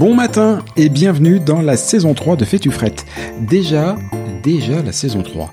Bon matin et bienvenue dans la saison 3 de Fais-tu frette. Déjà, déjà la saison 3.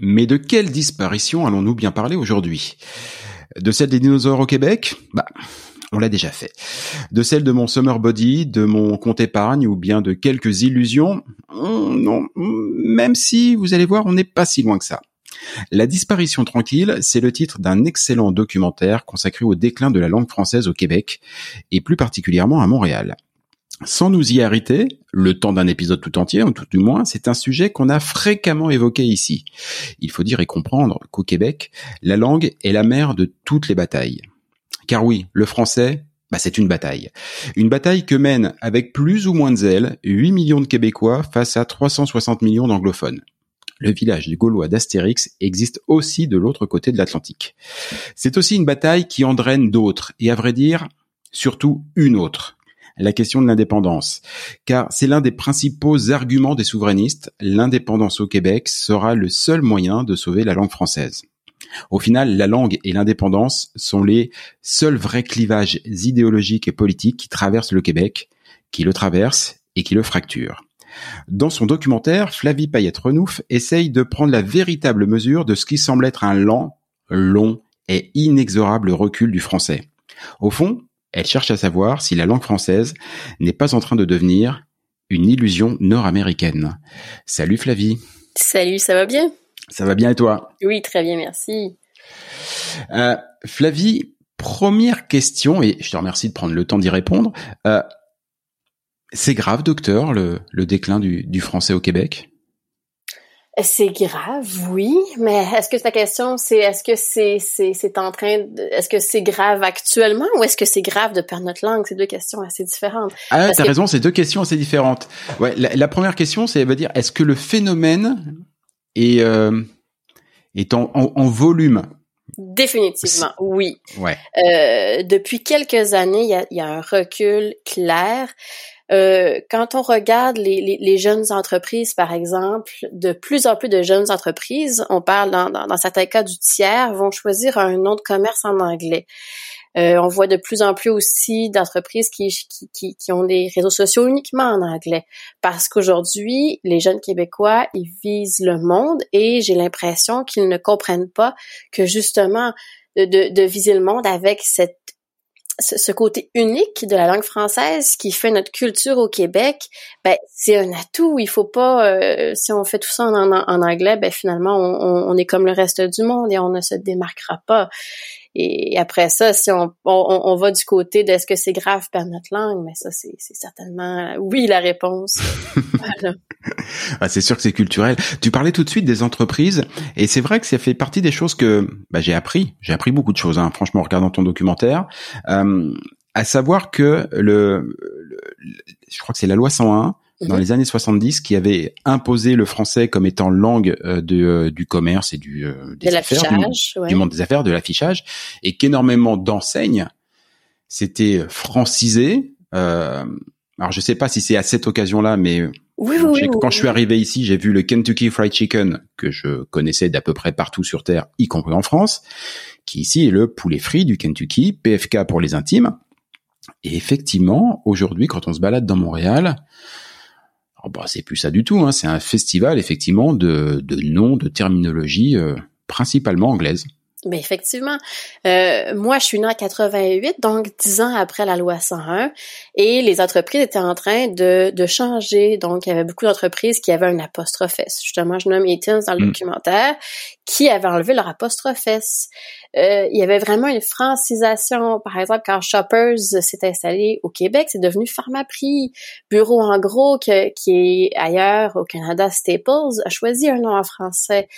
Mais de quelle disparition allons-nous bien parler aujourd'hui? De celle des dinosaures au Québec? Bah, on l'a déjà fait. De celle de mon summer body, de mon compte épargne ou bien de quelques illusions? Hmm, Non, même si, vous allez voir, on n'est pas si loin que ça. La disparition tranquille, c'est le titre d'un excellent documentaire consacré au déclin de la langue française au Québec, et plus particulièrement à Montréal. Sans nous y arrêter, le temps d'un épisode tout entier, ou tout du moins, c'est un sujet qu'on a fréquemment évoqué ici. Il faut dire et comprendre qu'au Québec, la langue est la mère de toutes les batailles. Car oui, le français, bah, c'est une bataille. Une bataille que mènent, avec plus ou moins de zèle, 8 millions de Québécois face à 360 millions d'anglophones. Le village du Gaulois d'Astérix existe aussi de l'autre côté de l'Atlantique. C'est aussi une bataille qui en draine d'autres, et à vrai dire, surtout une autre la question de l'indépendance. Car c'est l'un des principaux arguments des souverainistes, l'indépendance au Québec sera le seul moyen de sauver la langue française. Au final, la langue et l'indépendance sont les seuls vrais clivages idéologiques et politiques qui traversent le Québec, qui le traversent et qui le fracturent. Dans son documentaire, Flavie Payette-Renouf essaye de prendre la véritable mesure de ce qui semble être un lent, long et inexorable recul du français. Au fond, elle cherche à savoir si la langue française n'est pas en train de devenir une illusion nord-américaine. Salut Flavie. Salut, ça va bien? Ça va bien et toi? Oui, très bien, merci. Euh, Flavie, première question, et je te remercie de prendre le temps d'y répondre. Euh, c'est grave, docteur, le, le déclin du, du français au Québec? C'est grave, oui, mais est-ce que ta question, c'est est-ce que c'est c'est c'est en train de, est-ce que c'est grave actuellement ou est-ce que c'est grave de perdre notre langue? C'est deux questions assez différentes. Ah, t'as que- raison, c'est deux questions assez différentes. Ouais, la, la première question, c'est veut dire est-ce que le phénomène est euh, est en, en, en volume? Définitivement, oui. Ouais. Euh, depuis quelques années, il y a, y a, un recul clair. Euh, quand on regarde les, les, les, jeunes entreprises, par exemple, de plus en plus de jeunes entreprises, on parle dans, dans, dans certains cas du tiers, vont choisir un nom de commerce en anglais. Euh, on voit de plus en plus aussi d'entreprises qui, qui, qui, ont des réseaux sociaux uniquement en anglais. Parce qu'aujourd'hui, les jeunes Québécois, ils visent le monde et j'ai l'impression qu'ils ne comprennent pas que justement, de, de viser le monde avec cette ce côté unique de la langue française qui fait notre culture au Québec, ben c'est un atout. Il faut pas, euh, si on fait tout ça en, en, anglais, ben finalement on, on, est comme le reste du monde et on ne se démarquera pas. Et après ça, si on, on, on va du côté de est-ce que c'est grave perdre notre langue, mais ça, c'est certainement oui la réponse. voilà. ah, c'est sûr que c'est culturel. Tu parlais tout de suite des entreprises, et c'est vrai que ça fait partie des choses que bah, j'ai appris. J'ai appris beaucoup de choses, hein, franchement, en regardant ton documentaire. Euh, à savoir que le, le, je crois que c'est la loi 101 dans mhm. les années 70 qui avait imposé le français comme étant langue euh, de, euh, du commerce et du, euh, des affaires, du, monde des affaires, de l'affichage, et qu'énormément d'enseignes s'étaient francisées. Euh, alors je sais pas si c'est à cette occasion-là, mais oui, oui, quand je suis arrivé ici, j'ai vu le Kentucky Fried Chicken que je connaissais d'à peu près partout sur Terre, y compris en France, qui ici est le poulet frit du Kentucky, PFK pour les intimes. Et effectivement, aujourd'hui, quand on se balade dans Montréal, oh bah, c'est plus ça du tout. Hein. C'est un festival effectivement de, de noms, de terminologie euh, principalement anglaise. Mais effectivement, euh, moi je suis née en 88, donc dix ans après la loi 101, et les entreprises étaient en train de, de changer. Donc il y avait beaucoup d'entreprises qui avaient un apostrophe. Justement, je nomme Eatins dans le mm. documentaire, qui avaient enlevé leur apostrophe. Euh, il y avait vraiment une francisation. Par exemple, quand Shoppers s'est installé au Québec, c'est devenu Pharmaprix. Bureau en gros, qui est ailleurs au Canada, Staples, a choisi un nom en français.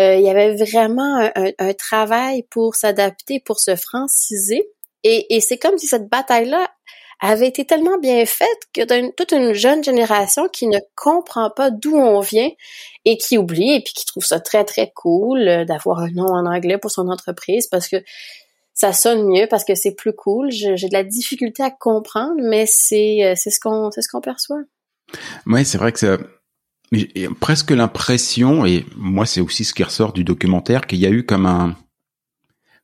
Euh, il y avait vraiment un, travail pour s'adapter, pour se franciser. Et, et c'est comme si cette bataille-là avait été tellement bien faite que d'une toute une jeune génération qui ne comprend pas d'où on vient et qui oublie et puis qui trouve ça très très cool euh, d'avoir un nom en anglais pour son entreprise parce que ça sonne mieux parce que c'est plus cool. J'ai de la difficulté à comprendre, mais c'est euh, c'est ce qu'on c'est ce qu'on perçoit. Ouais, c'est vrai que j'ai presque l'impression, et moi c'est aussi ce qui ressort du documentaire, qu'il y a eu comme un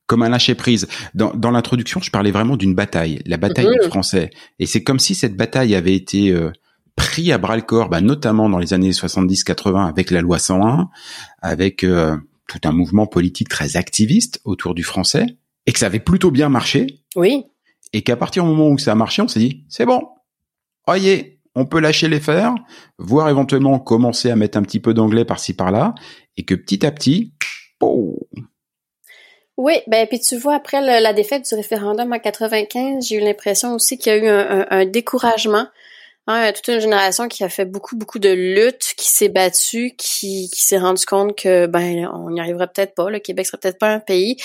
comme un lâcher prise. Dans, dans l'introduction, je parlais vraiment d'une bataille, la bataille du français, et c'est comme si cette bataille avait été euh, pris à bras le corps, bah, notamment dans les années 70-80 avec la loi 101, avec euh, tout un mouvement politique très activiste autour du français, et que ça avait plutôt bien marché. Oui. Et qu'à partir du moment où ça a marché, on s'est dit c'est bon, voyez, on peut lâcher les fers, voire éventuellement commencer à mettre un petit peu d'anglais par-ci par-là, et que petit à petit, oh. Oui, ben puis tu vois après la défaite du référendum en 95, j'ai eu l'impression aussi qu'il y a eu un, découragement. Hein, toute une génération qui a fait beaucoup beaucoup de luttes, qui s'est battue, qui, s'est rendu compte que ben on n'y arriverait peut-être pas, le Québec serait peut-être pas un pays.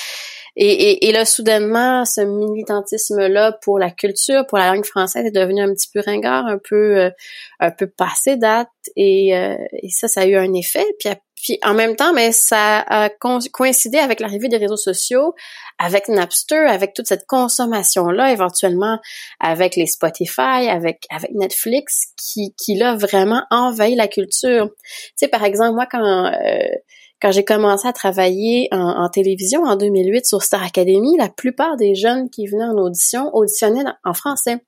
Et, et, là, soudainement, ce militantisme-là pour la culture, pour la langue française, est devenu un petit peu ringard, un peu, euh, un peu passé date. Et, euh, et, ça, ça a eu un effet. Puis, puis en même temps, mais ça a coïncidé avec l'arrivée des réseaux sociaux, avec Napster, avec toute cette consommation-là, éventuellement avec les Spotify, avec avec Netflix, qui qui là vraiment envahi la culture. Tu sais, par exemple, moi quand euh, quand j'ai commencé à travailler en, télévision en 2008 sur Star Academy, la plupart des jeunes qui venaient en audition auditionnaient en français.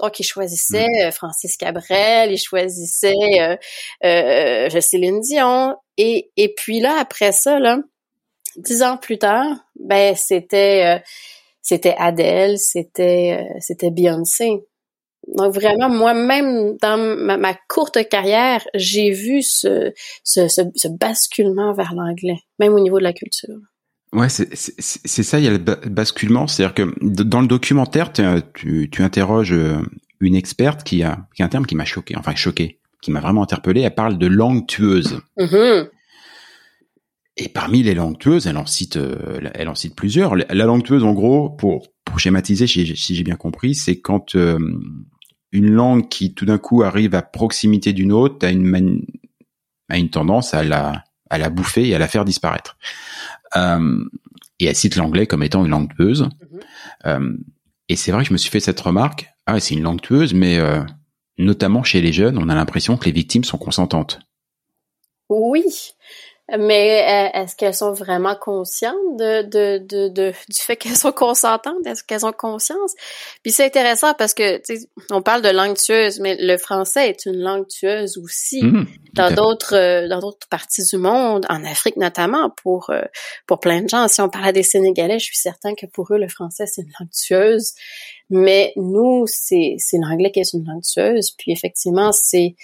Donc, ils choisissaient mm. euh, Francis Cabrel, ils choisissaient euh, euh, Céline Dion. Et, et puis là, après ça, là, dix ans plus tard, ben c'était euh, c'était Adele, c'était c'était Beyoncé. Donc vraiment, moi-même, dans ma, courte carrière, j'ai vu ce, ce, ce, basculement vers l'anglais, même au niveau de la culture. Ouais, c'est ça, il y a le basculement. C'est-à-dire que dans le documentaire, tu, tu interroges euh, une experte qui a, qui a un terme qui m'a choqué, enfin choqué, qui m'a vraiment interpellé. Elle parle de langue tueuse. Mm-hmm. Et parmi les langues tueuses, elle en cite, euh, elle en cite plusieurs. La langue tueuse, en gros, pour, pour schématiser, si, j'ai bien compris, c'est quand euh, une langue qui tout d'un coup arrive à proximité d'une autre a une a une tendance à la à la bouffer et à la faire disparaître. Euh, et elle cite l'anglais comme étant une langue tueuse. Mhm. Euh, et c'est vrai que je me suis fait cette remarque. Ah, c'est une langue tueuse, mais euh, notamment chez les jeunes, on a l'impression que les victimes sont consentantes. Oui, mais euh, est-ce qu'elles sont vraiment conscientes de, de, de, de du fait qu'elles sont consentantes? Est-ce qu'elles ont conscience? Puis c'est intéressant parce que on parle de langue tueuse, mais le français est une langue tueuse aussi mmh, dans d'autres euh, dans d'autres parties du monde, en Afrique notamment, pour euh, pour plein de gens. Si on parlait des Sénégalais, je suis certain que pour eux le français c'est une langue tueuse, mais nous c'est c'est l'anglais qui est une langue tueuse. Puis effectivement c'est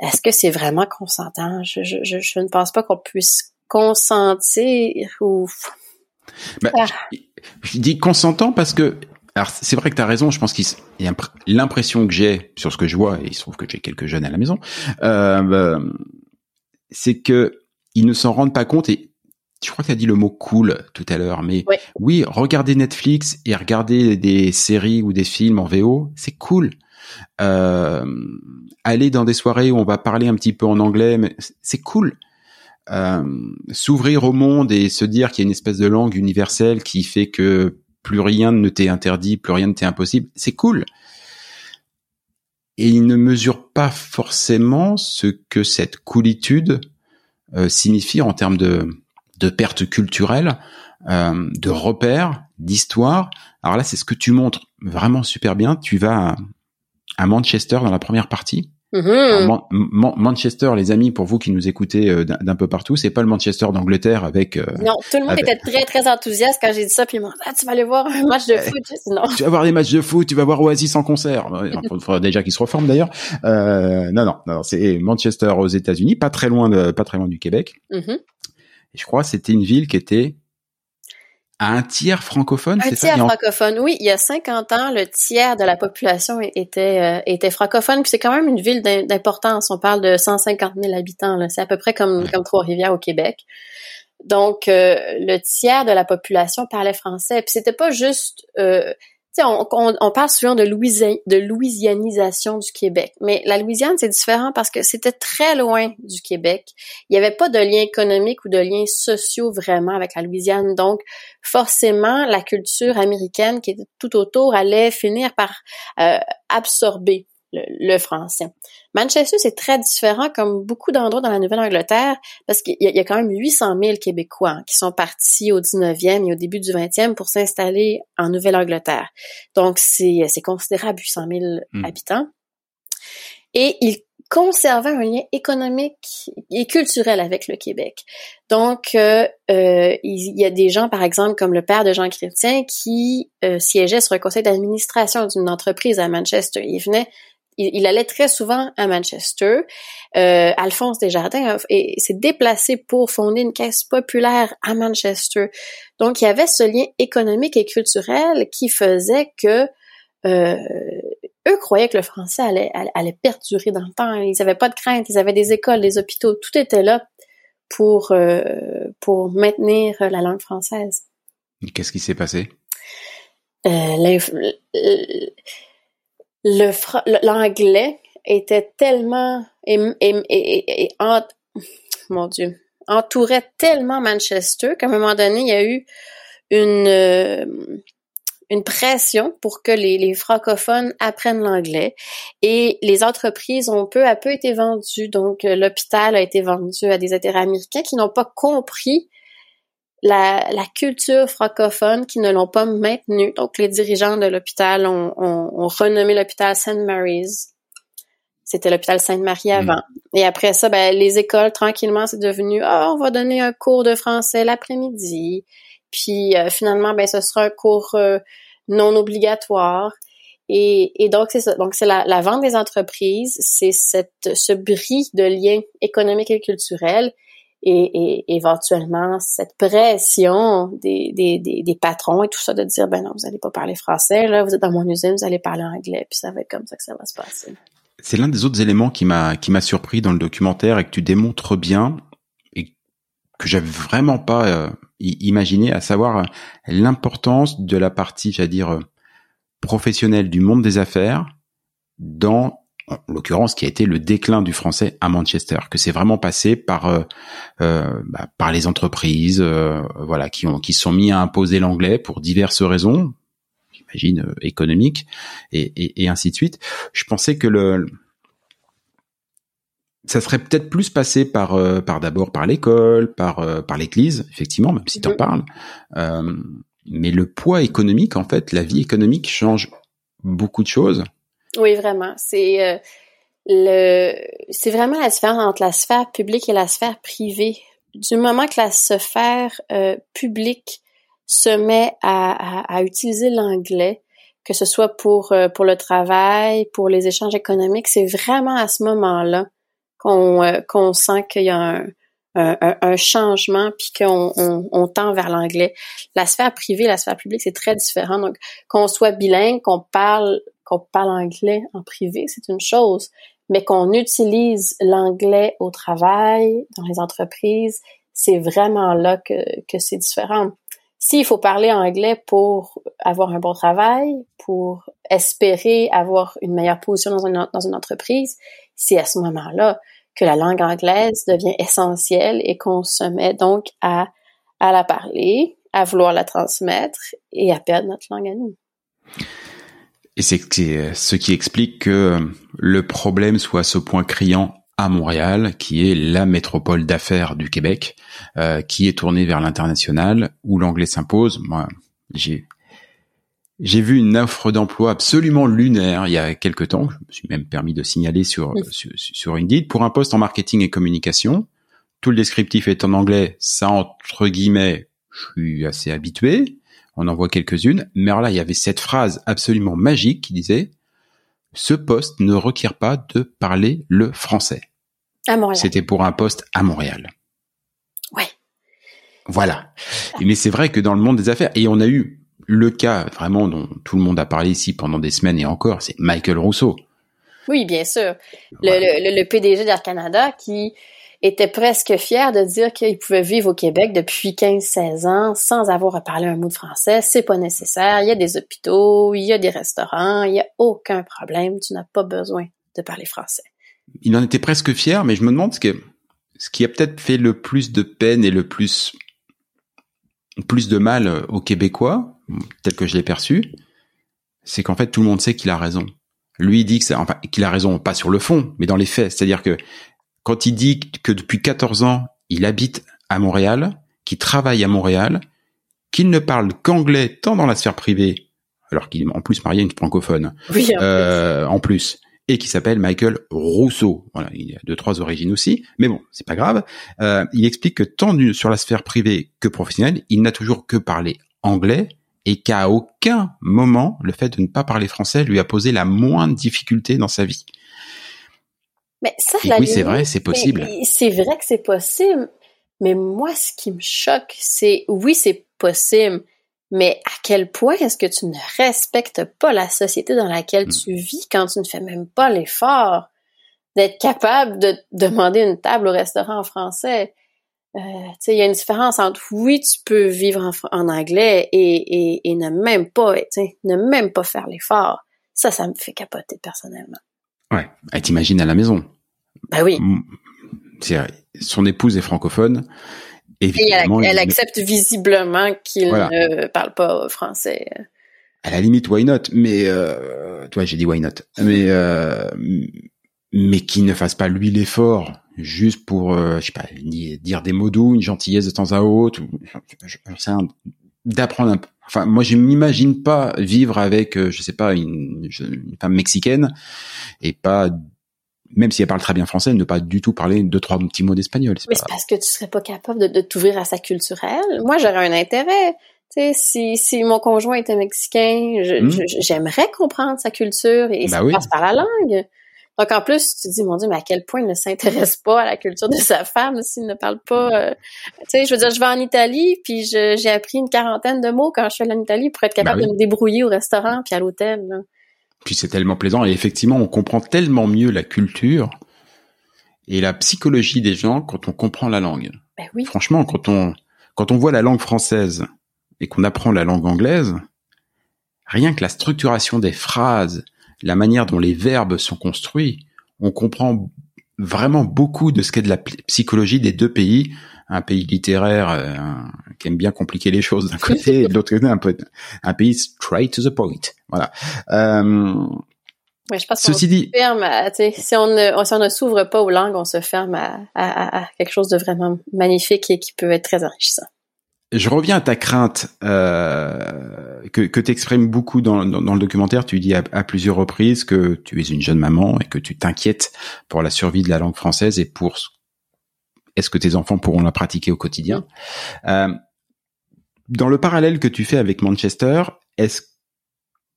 est-ce que c'est vraiment consentant? Je, je, je, ne pense pas qu'on puisse consentir ou... Ben, ah. je, dis consentant parce que alors c'est vrai que tu as raison, je pense qu'il y a l'impression que j'ai sur ce que je vois, et il se trouve que j'ai quelques jeunes à la maison, euh, ben, c'est que ils ne s'en rendent pas compte et je crois que tu as dit le mot cool tout à l'heure, mais oui. oui, regarder Netflix et regarder des séries ou des films en VO, c'est cool. Euh, aller dans des soirées où on va parler un petit peu en anglais, mais c'est cool. Euh, s'ouvrir au monde et se dire qu'il y a une espèce de langue universelle qui fait que plus rien ne t'est interdit, plus rien ne t'est impossible, c'est cool. Et il ne mesure pas forcément ce que cette coolitude euh, signifie en termes de, perte culturelle, de repères, d'histoire. Alors là, c'est ce que tu montres vraiment super bien. Tu vas à Manchester dans la première partie. Mm-hmm. Manchester, les amis, pour vous qui nous écoutez euh, d'un peu partout, c'est pas le Manchester d'Angleterre avec. Euh, non, tout le monde était très très enthousiaste quand j'ai dit ça, puis ils m'ont dit ah, tu vas aller voir un match de foot. Non. Tu vas voir des matchs de foot, tu vas voir Oasis en concert. Il faudra déjà qu'ils se reforment d'ailleurs. Euh, non, non, non, c'est Manchester aux États-Unis, pas très loin de, pas très loin du Québec. Et je crois que c'était une ville qui était un tiers francophone? Un tiers francophone, oui. Il y a 50 ans, le tiers de la population était euh, était francophone. Puis c'est quand même une ville d'importance. On parle de 150 000 habitants. C'est à peu près comme, comme Trois-Rivières au Québec. Donc, euh, le tiers de la population parlait français. Puis c'était pas juste euh, on, parle souvent de, de louisianisation du Québec, mais la Louisiane, c'est différent parce que c'était très loin du Québec. Il n'y avait pas de lien économique ou de liens sociaux vraiment avec la Louisiane. Donc, forcément, la culture américaine qui était tout autour allait finir par euh, absorber le, français. Manchester, c'est très différent comme beaucoup d'endroits dans la Nouvelle-Angleterre parce qu'il y, a quand même 800 000 Québécois qui sont partis au 19e et au début du 20e pour s'installer en Nouvelle-Angleterre. Donc, c'est considérable, 800 000 hmm. habitants. Et ils conservaient un lien économique et culturel avec le Québec. Donc, euh, euh, il y a des gens, par exemple, comme le père de Jean Chrétien, qui euh, siégeait sur un conseil d'administration d'une entreprise à Manchester. Il venait il, allait très souvent à Manchester. Euh, Alphonse Desjardins s'est déplacé pour fonder une caisse populaire à Manchester. Donc, il y avait ce lien économique et culturel qui faisait que euh, eux croyaient que le français allait, allait, perdurer dans le temps. Ils n'avaient pas de crainte. Ils avaient des écoles, des hôpitaux. Tout était là pour, euh, pour maintenir la langue française. Qu'est-ce qui s'est passé? Euh, l'anglais était tellement mon Dieu entourait tellement Manchester qu'à un moment donné il y a eu une euh, pression pour que les, les francophones apprennent l'anglais et les entreprises ont peu à peu été vendues. Donc l'hôpital a été vendu à des intérêts américains qui n'ont pas compris la, la, culture francophone qui ne l'ont pas maintenue. Donc, les dirigeants de l'hôpital ont, ont, renommé l'hôpital St. Mary's. C'était l'hôpital Sainte-Marie mm. avant. Et après ça, ben, les écoles, tranquillement, c'est devenu, ah, on va donner un cours de français l'après-midi. Puis, euh, finalement, ben, ce sera un cours euh, non obligatoire. Et, et donc, c'est ça. Donc, c'est la, la, vente des entreprises, c'est cette, ce bris de lien économique et culturel et, éventuellement cette pression des, des, des, patrons et tout ça de dire ben non vous allez pas parler français là vous êtes dans mon usine vous allez parler anglais puis ça va être comme ça que ça va se passer. C'est l'un des autres éléments qui m'a qui m'a surpris dans le documentaire et que tu démontres bien et que j'avais vraiment pas euh, imaginé à savoir euh, l'importance de la partie j'allais dire euh, professionnelle du monde des affaires dans en l'occurrence qui a été le déclin du français à Manchester, que c'est vraiment passé par euh, euh, bah, par les entreprises, euh, voilà, qui ont qui sont mis à imposer l'anglais pour diverses raisons, j'imagine économiques et, et, ainsi de suite. Je pensais que le ça serait peut-être plus passé par par d'abord par l'école, par par l'Église, effectivement, même si tu en parles. mais le poids économique, en fait, la vie économique change beaucoup de choses. Oui, vraiment. C'est euh, le c'est vraiment la différence entre la sphère publique et la sphère privée. Du moment que la sphère euh, publique se met à, utiliser l'anglais, que ce soit pour euh, pour le travail, pour les échanges économiques, c'est vraiment à ce moment-là qu'on qu'on sent qu'il y a un, un, un changement puis qu'on on, on, tend vers l'anglais. La sphère privée, la sphère publique, c'est très différent. Donc, qu'on soit bilingue, qu'on parle qu'on parle anglais en privé, c'est une chose, mais qu'on utilise l'anglais au travail, dans les entreprises, c'est vraiment là que, que c'est différent. S'il faut parler anglais pour avoir un bon travail, pour espérer avoir une meilleure position dans une, dans une entreprise, c'est à ce moment-là que la langue anglaise devient essentielle et qu'on se met donc à, à la parler, à vouloir la transmettre et à perdre notre langue à nous. Et c'est ce qui explique que le problème soit à ce point criant à Montréal, qui est la métropole d'affaires du Québec, euh, qui est tournée vers l'international, où l'anglais s'impose. Moi, j'ai j'ai vu une offre d'emploi absolument lunaire il y a quelque temps. Je me suis même permis de signaler sur, sur, sur Indeed pour un poste en marketing et communication. Tout le descriptif est en anglais. Ça, entre guillemets, je suis assez habitué on en voit quelques-unes, mais alors là, il y avait cette phrase absolument magique qui disait ce poste ne requiert pas de parler le français. À Montréal. C'était pour un poste à Montréal. Ouais. Voilà. Mais c'est vrai que dans le monde des affaires, et on a eu le cas vraiment dont tout le monde a parlé ici pendant des semaines et encore, c'est Michael Rousseau. Oui, bien sûr. Le, le, le PDG d'Air Canada qui était presque fier de dire qu'il pouvait vivre au Québec depuis 15-16 ans sans avoir à parler un mot de français. C'est pas nécessaire. Il y a des hôpitaux, il y a des restaurants, il y a aucun problème. Tu n'as pas besoin de parler français. Il en était presque fier, mais je me demande ce, que, ce qui a peut-être fait le plus de peine et le plus, plus de mal aux Québécois, tel que je l'ai perçu, c'est qu'en fait tout le monde sait qu'il a raison. Lui il dit que enfin, qu'il a raison, pas sur le fond, mais dans les faits. C'est-à-dire que quand il dit que depuis 14 ans, il habite à Montréal, qu'il travaille à Montréal, qu'il ne parle qu'anglais tant dans la sphère privée, alors qu'il est en plus marié à une francophone, oui, euh, en plus, et qui s'appelle Michael Rousseau. Voilà, il a deux trois origines aussi, mais bon, c'est pas grave. Euh, il explique que tant sur la sphère privée que professionnelle, il n'a toujours que parlé anglais et qu'à aucun moment le fait de ne pas parler français lui a posé la moindre difficulté dans sa vie. Mais ça, oui, c'est vrai, c'est possible. C'est vrai que c'est possible. Mais moi, ce qui me choque, c'est oui, c'est possible. Mais à quel point est-ce que tu ne respectes pas la société dans laquelle hmm. tu vis quand tu ne fais même pas l'effort d'être capable de demander une table au restaurant en français? Euh, il y a une différence entre oui, tu peux vivre en, anglais et, et, et, ne même pas, ne même pas faire l'effort. Ça, ça me fait capoter personnellement. Ouais, elle t'imagine à la maison. Bah oui. Son épouse est francophone. Et elle, accepte visiblement qu'il ne parle pas français. À la limite, why not? Mais euh, toi, j'ai dit why not. Mais euh, mais qu'il ne fasse pas lui l'effort juste pour, euh, je sais pas, dire des mots doux, une gentillesse de temps à autre, ou, d'apprendre un peu Enfin, moi, je m'imagine pas vivre avec, euh, je sais pas, une, femme mexicaine et pas, même si elle parle très bien français, ne pas du tout parler deux trois petits mots d'espagnol. Mais c'est parce que tu serais pas capable de, de t'ouvrir à sa culturelle. Moi, j'aurais un intérêt. Tu sais, si, si mon conjoint était mexicain, hmm. j'aimerais comprendre sa culture et ça passe par la langue. Donc en plus, tu te dis, mon Dieu, mais à quel point il ne s'intéresse pas à la culture de sa femme s'il ne parle pas. Euh, tu sais, je veux dire, je vais en Italie, puis j'ai appris une quarantaine de mots quand je suis allée en Italie pour être capable bah de me débrouiller au restaurant puis à l'hôtel. Puis c'est tellement plaisant et effectivement, on comprend tellement mieux la culture et la psychologie des gens quand on comprend la langue. Ben oui. Franchement, quand on quand on voit la langue française et qu'on apprend la langue anglaise, rien que la structuration des phrases, la manière dont les verbes sont construits, on comprend vraiment beaucoup de ce qu'est de la psychologie des deux pays. Un pays littéraire euh, qui aime bien compliquer les choses d'un côté, et de l'autre côté un, peu, un pays straight to the point. Voilà. Euh, Ouais, je pense Ceci dit, ferme si on ne, si on ne s'ouvre pas aux langues, on se ferme à, à, à, quelque chose de vraiment magnifique et qui peut être très enrichissant. Je reviens à ta crainte euh, que, que tu exprimes beaucoup dans, dans, le documentaire. Tu dis à, plusieurs reprises que tu es une jeune maman et que tu t'inquiètes pour la survie de la langue française et pour est-ce que tes enfants pourront la pratiquer au quotidien. Euh, dans le parallèle que tu fais avec Manchester, est-ce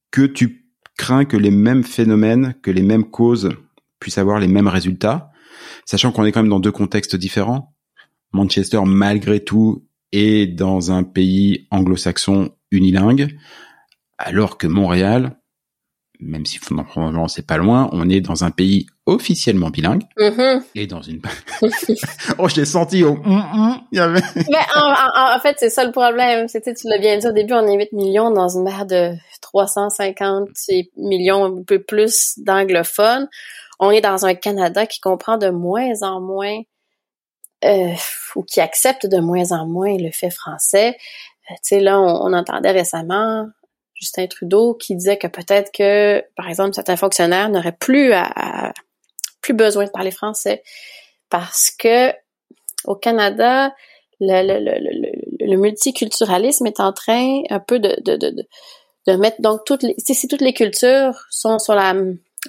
que tu craint que les mêmes phénomènes, que les mêmes causes puissent avoir les mêmes résultats, sachant qu'on est quand même dans deux contextes différents. Manchester, malgré tout, est dans un pays anglo-saxon unilingue, alors que Montréal, même si fondamentalement c'est pas loin, on est dans un pays officiellement bilingue mm-hmm. et dans une. oh, je l'ai senti. Mm, mm, y avait... Mais en, en, fait, c'est ça le problème. C'était, tu l'as bien dit au début, on est 8 millions dans une mer de 350 millions, un peu plus d'anglophones. On est dans un Canada qui comprend de moins en moins euh, ou qui accepte de moins en moins le fait français. Euh, tu sais, là, on, entendait récemment Justin Trudeau qui disait que peut-être que, par exemple, certains fonctionnaires n'auraient plus plus besoin de parler français parce que au Canada, le, multiculturalisme est en train un peu de, de, de, de mettre donc toutes les si toutes les cultures sont sur la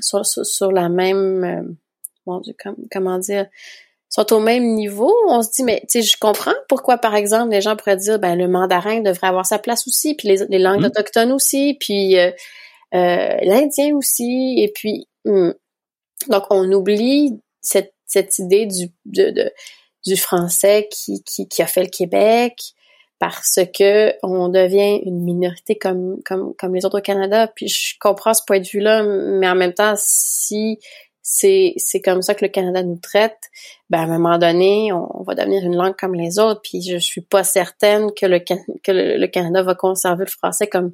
sur, sur, la même euh, comment dire sont au même niveau, on se dit, mais tu sais, je comprends pourquoi, par exemple, les gens pourraient dire, ben le mandarin devrait avoir sa place aussi, puis les, langues mmh. autochtones aussi, puis euh, euh, l'indien aussi, et puis hmm. donc on oublie cette, cette idée du de, du français qui, qui, qui a fait le Québec parce que on devient une minorité comme comme comme les autres au Canada. Puis je comprends ce point de vue-là, mais en même temps, si c'est c'est comme ça que le Canada nous traite, ben à un moment donné, on, va devenir une langue comme les autres. Puis je suis pas certaine que le que le, Canada va conserver le français comme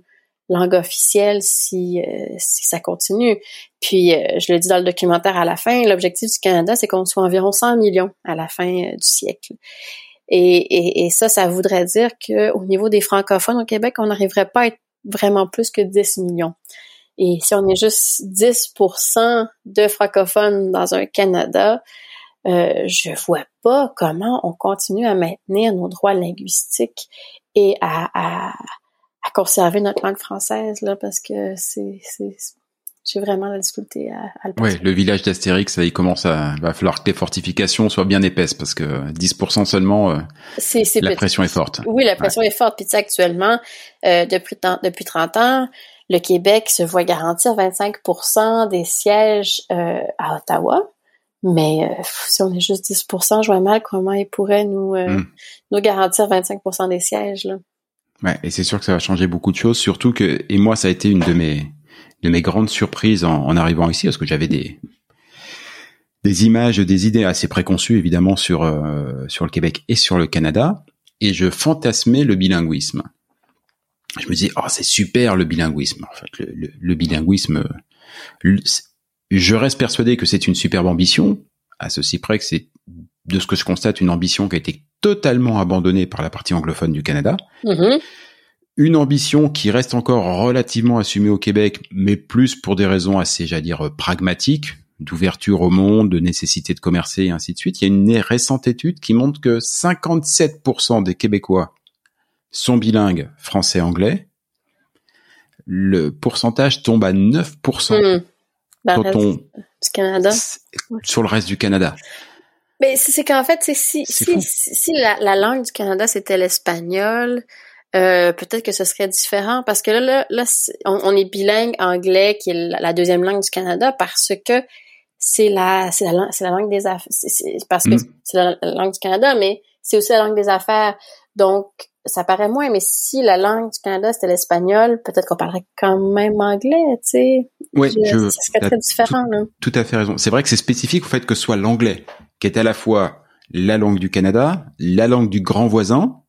langue officielle si euh, si ça continue. Puis euh, je le dis dans le documentaire à la fin, l'objectif du Canada, c'est qu'on soit environ 100 millions à la fin euh, du siècle. Et, et, et, ça, ça voudrait dire que au niveau des francophones au Québec, on n'arriverait pas à être vraiment plus que 10 millions. Et si on est juste 10% de francophones dans un Canada, euh, je vois pas comment on continue à maintenir nos droits linguistiques et à, à, à conserver notre langue française là, parce que c'est j'ai vraiment la difficulté à, à le Oui, le village d'Astérix, il commence à, va falloir que les fortifications soient bien épaisses parce que 10% seulement, euh, la pression est forte. Oui, la pression est forte. Puis tu sais, actuellement, euh, depuis, depuis 30 ans, le Québec se voit garantir 25% des sièges euh, à Ottawa. Mais euh, si on est juste 10% je vois mal comment ils pourraient nous, euh, hmm. nous garantir 25% des sièges. Là. Ouais, et c'est sûr que ça va changer beaucoup de choses, surtout que, et moi ça a été une de mes, de mes grandes surprises en, en arrivant ici, parce que j'avais des, des images, des idées assez préconçues évidemment sur, sur le Québec et sur le Canada, et je fantasmais le bilinguisme je me dis, oh, c'est super le bilinguisme. En fait, le, le, bilinguisme, je reste persuadé que c'est une superbe ambition, à ceci près que c'est, de ce que je constate, une ambition qui a été totalement abandonnée par la partie anglophone du Canada. Mm-hmm. Une ambition qui reste encore relativement assumée au Québec, mais plus pour des raisons assez, j'allais dire, pragmatiques, d'ouverture au monde, de nécessité de commercer et ainsi de suite. Il y a une récente étude qui montre que 57% des Québécois sont bilingues français-anglais, le pourcentage tombe à 9% mmh. quand on, du Canada. sur le reste du Canada. Mais c'est qu'en fait, si, si, si, la, langue du Canada c'était l'espagnol, euh, peut-être que ce serait différent parce que là, là, on, est bilingue anglais qui est la, deuxième langue du Canada parce que c'est la, c'est la, c'est la langue des affaires, parce que mmh. c'est la langue du Canada, mais c'est aussi la langue des affaires. Donc, ça paraît moins, mais si la langue du Canada c'était l'espagnol, peut-être qu'on parlerait quand même anglais, tu sais. Oui, je, ça serait très différent. Tout, à fait raison. C'est vrai que c'est spécifique au fait que ce soit l'anglais, qui est à la fois la langue du Canada, la langue du grand voisin,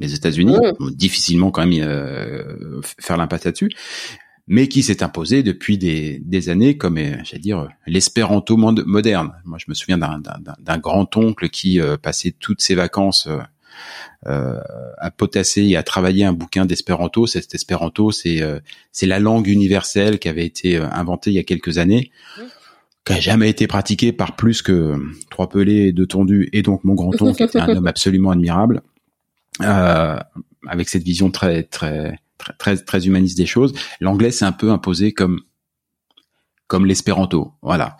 les États-Unis, mm. difficilement quand même euh, faire l'impasse là-dessus, mais qui s'est imposé depuis des, des années comme, euh, j'allais dire, l'espéranto moderne. Moi, je me souviens d'un grand-oncle qui euh, passait toutes ses vacances euh, à potasser et à travailler un bouquin d'espéranto. Cet espéranto, c'est c'est la langue universelle qui avait été inventée il y a quelques années, qui a jamais été pratiquée par plus que trois pelés, deux tondus, et donc mon grand-oncle, qui était un homme absolument admirable, avec cette vision très très très, très, humaniste des choses. L'anglais s'est un peu imposé comme comme l'espéranto, voilà.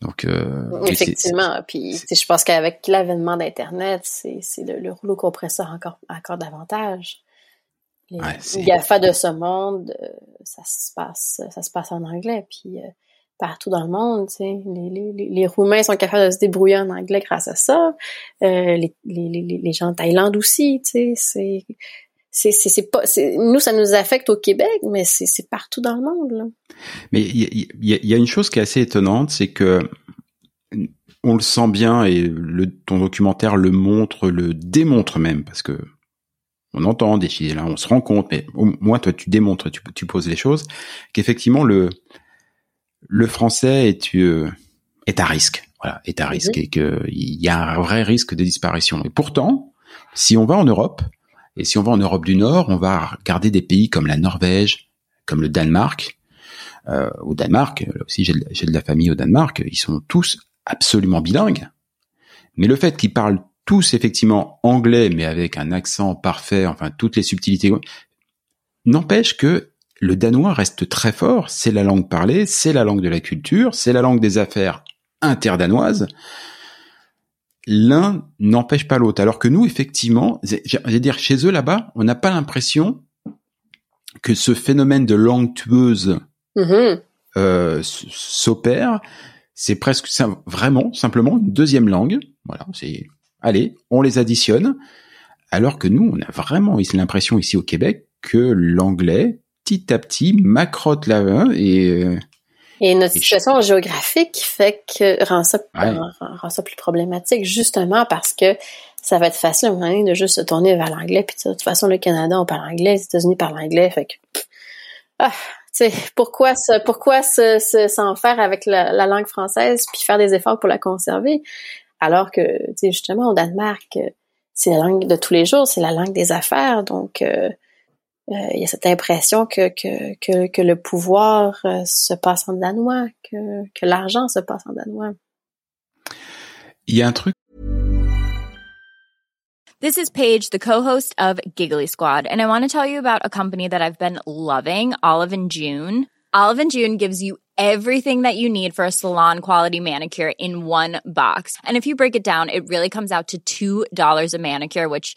Donc euh, effectivement, puis je pense qu'avec l'avènement d'Internet, c'est le, le, rouleau compresseur encore encore davantage. Les, GAFA de ce monde, euh, ça se passe ça se passe en anglais, puis euh, partout dans le monde, tu sais, les, les, les Roumains sont capables de se débrouiller en anglais grâce à ça. Euh, les, les, les, gens de Thaïlande aussi, tu sais, c'est c'est c'est pas nous ça nous affecte au Québec mais c'est c'est partout dans le monde là. Mais il y a, une chose qui est assez étonnante c'est que on le sent bien et le ton documentaire le montre le démontre même parce que on entend des choses là on se rend compte mais au moins toi tu démontres tu tu poses les choses qu'effectivement le le français est euh, est à risque. Voilà est à risque et que il y a un vrai risque de disparition. Et pourtant si on va en Europe et si on va en Europe du Nord, on va regarder des pays comme la Norvège, comme le Danemark. Euh, au Danemark, là aussi j'ai de, la famille au Danemark, ils sont tous absolument bilingues. Mais le fait qu'ils parlent tous effectivement anglais, mais avec un accent parfait, enfin toutes les subtilités, n'empêche que le danois reste très fort. C'est la langue parlée, c'est la langue de la culture, c'est la langue des affaires interdanoises l'un n'empêche pas l'autre. Alors que nous, effectivement, j'allais dire chez eux là-bas, on n'a pas l'impression que ce phénomène de langue tueuse mm-hmm. euh, s'opère. C'est presque vraiment simplement une deuxième langue. Voilà, c'est allez, on les additionne. Alors que nous, on a vraiment l'impression ici au Québec que l'anglais, petit à petit, macrotte la et euh, et notre situation géographique fait que rend ça, rend, ça plus problématique, justement parce que ça va être facile à un moment donné de juste se tourner vers l'anglais. Puis de toute façon, le Canada, on parle anglais, les États-Unis parlent anglais. Fait que, ah, tu sais, pourquoi se, pourquoi s'en se, faire avec la, langue française puis faire des efforts pour la conserver? Alors que, tu sais, justement, au Danemark, c'est la langue de tous les jours, c'est la langue des affaires. Donc, euh, euh, Euh, il y a cette impression que, que, que, que le pouvoir euh, se passe en danois, que, que l'argent se passe en danois. Il y a un truc. This is Paige, the co-host of Giggly Squad, and I want to tell you about a company that I've been loving, Olive and June. Olive and June gives you everything that you need for a salon quality manicure in one box. And if you break it down, it really comes out to $2 a manicure, which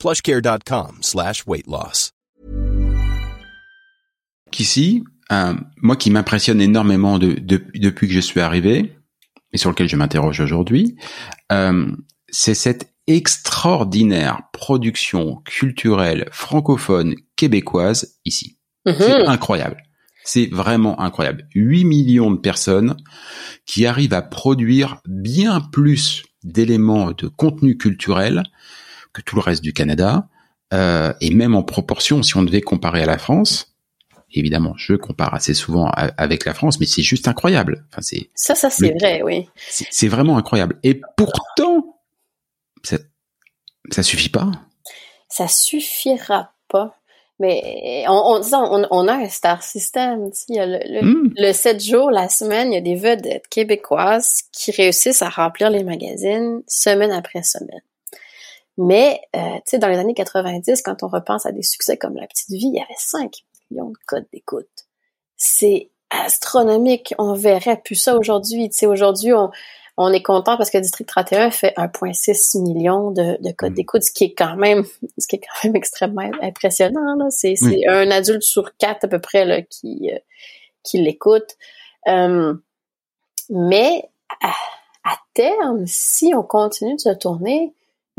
plushcare.com slash weight loss. Qu'ici, euh, moi qui m'impressionne énormément de, de, depuis que je suis arrivé, et sur lequel je m'interroge aujourd'hui, euh, c'est cette extraordinaire production culturelle francophone québécoise ici. Mm-hmm. C'est incroyable. C'est vraiment incroyable. 8 millions de personnes qui arrivent à produire bien plus d'éléments de contenu culturel que tout le reste du Canada, euh, et même en proportion, si on devait comparer à la France, évidemment, je compare assez souvent avec la France, mais c'est juste incroyable. Enfin, c'est ça, ça c'est vrai, oui. C'est vraiment incroyable. Et pourtant, ça, ça suffit pas. Ça suffira pas. Mais on, on, on, a un star system. Il y a le, hmm. le, 7 jours, la semaine, il y a des vedettes québécoises qui réussissent à remplir les magazines semaine après semaine. Mais, euh, tu sais, dans les années 90, quand on repense à des succès comme La Petite Vie, il y avait 5 millions de codes d'écoute. C'est astronomique. On verrait plus ça aujourd'hui. Tu sais, aujourd'hui, on, on est content parce que District 31 fait 1,6 million de, de codes mm. d'écoute, ce qui est quand même, ce qui est quand même extrêmement impressionnant. C'est, un adulte sur quatre à peu près là, qui, euh, qui l'écoute. Euh, mais à, à, terme, si on continue de se tourner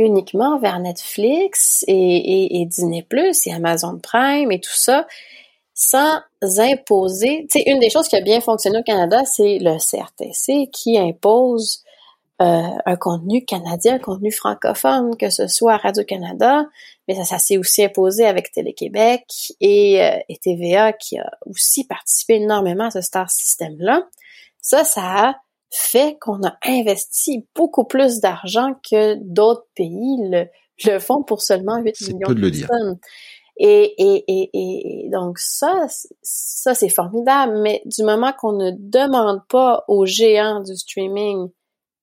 uniquement vers Netflix et, Disney Plus et Amazon Prime et tout ça, sans imposer. Tu sais, une des choses qui a bien fonctionné au Canada, c'est le CRTC qui impose euh, un contenu canadien, un contenu francophone, que ce soit Radio-Canada, mais ça, ça s'est aussi imposé avec Télé-Québec et, euh, et, TVA qui a aussi participé énormément à ce star system-là. Ça, ça a fait qu'on a investi beaucoup plus d'argent que d'autres pays le, le font pour seulement 8 millions de, de personnes. Et, et, et, et, donc ça, ça c'est formidable, mais du moment qu'on ne demande pas aux géants du streaming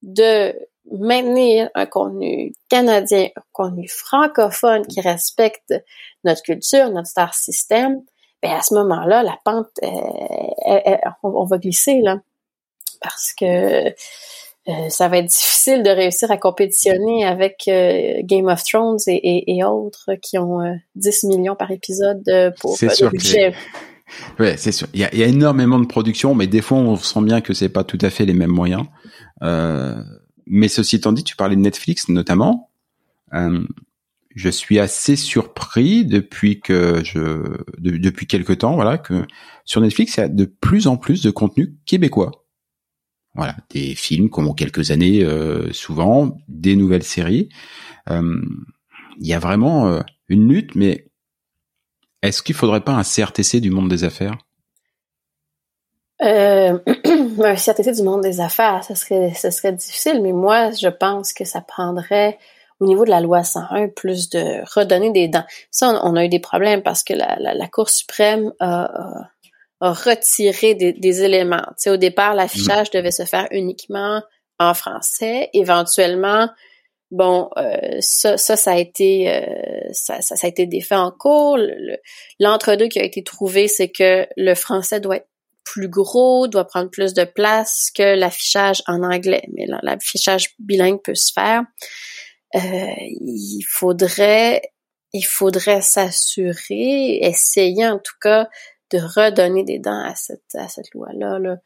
de maintenir un contenu canadien, un contenu francophone qui respecte notre culture, notre star system, ben à ce moment-là, la pente, euh, on, va glisser là, parce que euh, ça va être difficile de réussir à compétitionner avec euh, Game of Thrones et, autres qui ont 10 euh, millions par épisode pour le budget. Ouais, c'est sûr. Il y, a, énormément de production, mais des fois on sent bien que c'est pas tout à fait les mêmes moyens. mais ceci étant dit, tu parlais de Netflix notamment. je suis assez surpris depuis que je depuis quelque temps, voilà, que sur Netflix il y a de plus en plus de contenu québécois. Voilà, des films qui ont quelques années euh, souvent, des nouvelles séries. Euh, il y a vraiment euh, une lutte, mais est-ce qu'il faudrait pas un CRTC du monde des affaires? Euh, un CRTC du monde des affaires, ce serait, ce serait difficile, mais moi, je pense que ça prendrait, au niveau de la loi 101, plus de redonner des dents. Ça, on, a eu des problèmes parce que la, la, Cour suprême a, retirer des, des éléments. Tu sais, au départ, l'affichage devait se faire uniquement en français. Éventuellement, bon, euh, ça, ça, a été, euh, ça, ça, a été défait en cours. L'entre-deux qui a été trouvé, c'est que le français doit être plus gros, doit prendre plus de place que l'affichage en anglais. Mais l'affichage bilingue peut se faire. Euh, il faudrait, il faudrait s'assurer, essayer en tout cas de redonner des dents à cette, à cette loi-là, là,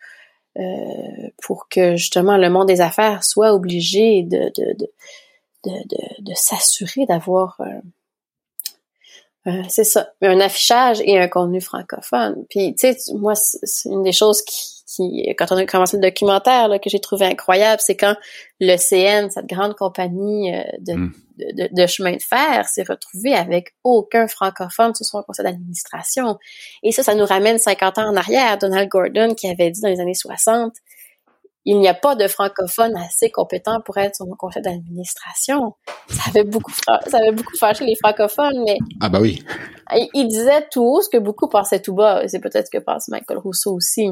euh, pour que justement le monde des affaires soit obligé de, de, de, de, de, s'assurer d'avoir euh, euh, c'est ça, un affichage et un contenu francophone. Puis, tu sais, moi, c'est une des choses qui, qui, quand on a commencé le documentaire, là, que j'ai trouvé incroyable, c'est quand le CN, cette grande compagnie euh, de, mm. de, de, chemin de fer, s'est retrouvé avec aucun francophone sur son conseil d'administration. Et ça, ça nous ramène 50 ans en arrière. Donald Gordon, qui avait dit dans les années 60, il n'y a pas de francophone assez compétent pour être sur mon conseil d'administration. Ça avait beaucoup, ça avait beaucoup fâché les francophones, mais. Ah, bah oui. Il, disait tout haut ce que beaucoup pensaient tout bas. C'est peut-être ce que pense Michael Rousseau aussi.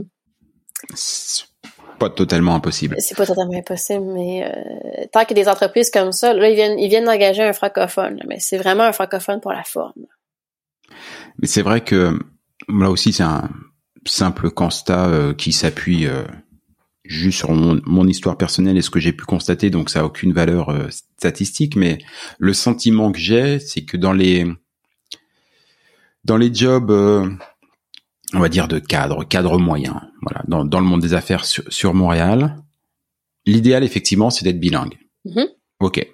Pas totalement impossible. C'est pas totalement impossible, mais euh, tant qu'il y a des entreprises comme ça, là, ils viennent, ils viennent d'engager un francophone, mais c'est vraiment un francophone pour la forme. Mais c'est vrai que là aussi, c'est un simple constat euh, qui s'appuie euh, juste sur mon, histoire personnelle et ce que j'ai pu constater, donc ça a aucune valeur euh, statistique, mais le sentiment que j'ai, c'est que dans les dans les jobs, on va dire de cadre, cadre moyen, voilà, dans, dans le monde des affaires sur, Montréal, l'idéal effectivement, c'est d'être bilingue. Mm-hmm. Ok.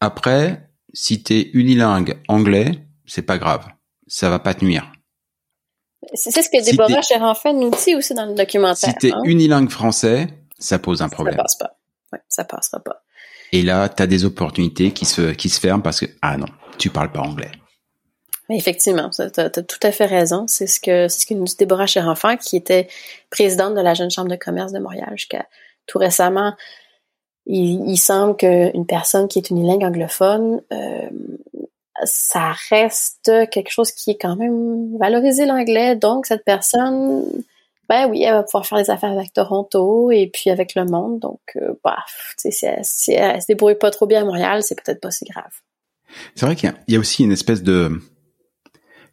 Après, si t'es unilingue anglais, c'est pas grave, ça va pas te nuire. C'est ce que Déborah si nous dit aussi dans le documentaire. Si t'es hein. unilingue français, ça pose un problème. Ça passe pas. Ouais, ça passera pas. Et là, tu as des opportunités qui se, qui se ferment parce que, ah non, tu parles pas anglais. Effectivement, tu as, tout à fait raison. C'est ce que, c'est ce que nous dit Déborah Cherenfant, qui était présidente de la Jeune Chambre de commerce de Montréal jusqu'à tout récemment. Il, il semble qu'une personne qui est unilingue anglophone euh, ça reste quelque chose qui est quand même valorisé l'anglais. Donc, cette personne, ben oui, elle va pouvoir faire des affaires avec Toronto et puis avec le monde. Donc, euh, bah, si, elle, si elle se débrouille pas trop bien à Montréal, c'est peut-être pas si grave. C'est vrai qu'il y, a aussi une espèce de,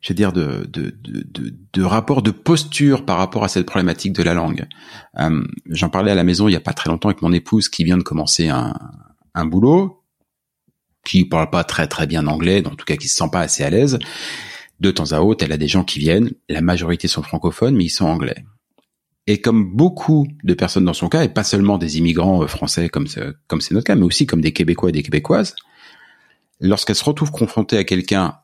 je veux dire, de, de, de, de, rapport de posture par rapport à cette problématique de la langue. Euh, J'en parlais à la maison il y a pas très longtemps avec mon épouse qui vient de commencer un, un boulot, qui parle pas très très bien anglais, en tout cas qui se sent pas assez à l'aise. De temps à autre, elle a des gens qui viennent, la majorité sont francophones, mais ils sont anglais. Et comme beaucoup de personnes dans son cas, et pas seulement des immigrants euh, français comme comme c'est notre cas, mais aussi comme des Québécois et des Québécoises, lorsqu'elle se retrouve confrontée à quelqu'un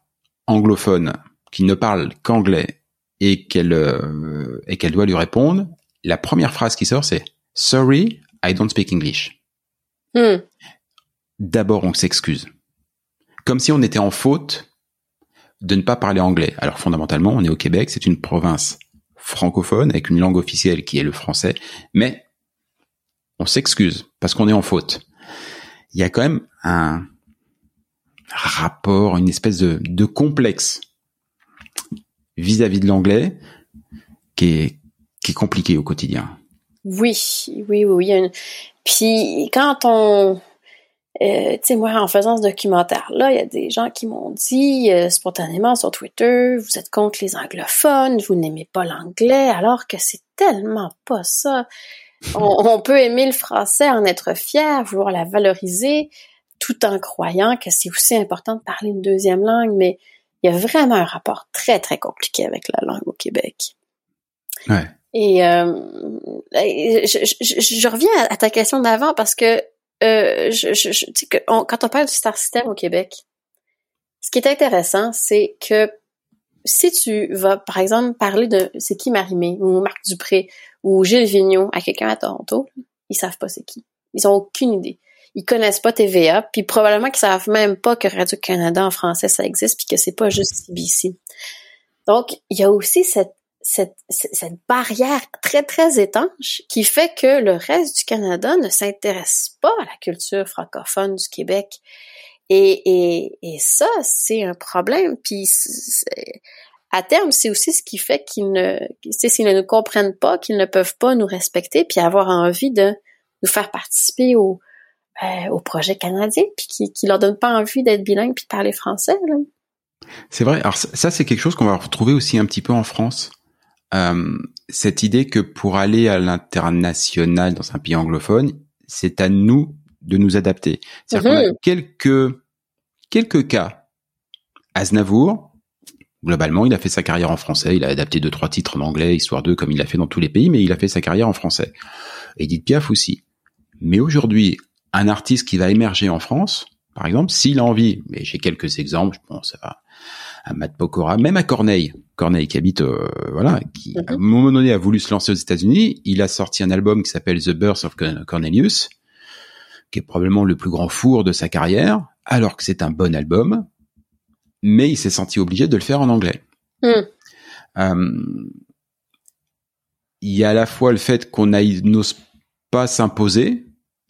anglophone qui ne parle qu'anglais et qu'elle euh, et qu'elle doit lui répondre, la première phrase qui sort c'est Sorry, I don't speak English. Hmm. D'abord, on s'excuse, comme si on était en faute de ne pas parler anglais. Alors fondamentalement, on est au Québec, c'est une province francophone avec une langue officielle qui est le français, mais on s'excuse parce qu'on est en faute. Il y a quand même un rapport, une espèce de, complexe vis-à-vis de l'anglais qui est, qui est compliqué au quotidien. Oui, oui, oui. Puis quand on, euh, tu sais, moi, en faisant ce documentaire-là, il y a des gens qui m'ont dit euh, spontanément sur Twitter, vous êtes contre les anglophones, vous n'aimez pas l'anglais, alors que c'est tellement pas ça. On, peut aimer le français, en être fier, vouloir la valoriser, tout en croyant que c'est aussi important de parler une deuxième langue, mais il y a vraiment un rapport très, très compliqué avec la langue au Québec. Ouais. Et euh, je, je, reviens à ta question d'avant parce que euh, je, je, que quand on parle du star system au Québec, ce qui est intéressant, c'est que si tu vas, par exemple, parler de c'est qui Marimé ou Marc Dupré ou Gilles Vigneault à quelqu'un à Toronto, ils savent pas c'est qui. Ils ont aucune idée. Ils connaissent pas TVA, puis probablement qu'ils savent même pas que Radio-Canada en français ça existe, puis que c'est pas juste CBC. Donc, il y a aussi cette cette, cette barrière très, très étanche qui fait que le reste du Canada ne s'intéresse pas à la culture francophone du Québec. Et, et, et ça, c'est un problème. Puis à terme, c'est aussi ce qui fait qu'ils ne, s'ils ne nous comprennent pas, qu'ils ne peuvent pas nous respecter, puis avoir envie de nous faire participer au, euh, au projet canadien, puis qui, qui leur donne pas envie d'être bilingue puis de parler français. C'est vrai. Alors ça, c'est quelque chose qu'on va retrouver aussi un petit peu en France. Euh, cette idée que pour aller à l'international dans un pays anglophone, c'est à nous de nous adapter. C'est-à-dire qu'on a mhm. quelques quelques cas. Aznavour, globalement, il a fait sa carrière en français, il a adapté deux trois titres en anglais, histoire d'eux, comme il l'a fait dans tous les pays, mais il a fait sa carrière en français. Edith Piaf aussi. Mais aujourd'hui, un artiste qui va émerger en France, par exemple, s'il a envie, mais j'ai quelques exemples, je pense à à Matt Pokora, même à Corneille, Corneille qui habite, euh, voilà, qui à un mhm. moment donné a voulu se lancer aux États-Unis. Il a sorti un album qui s'appelle The Birth of Cornelius, qui est probablement le plus grand four de sa carrière, alors que c'est un bon album, mais il s'est senti obligé de le faire en anglais. Hmm. Euh, il y a à la fois le fait qu'on n'ose pas s'imposer,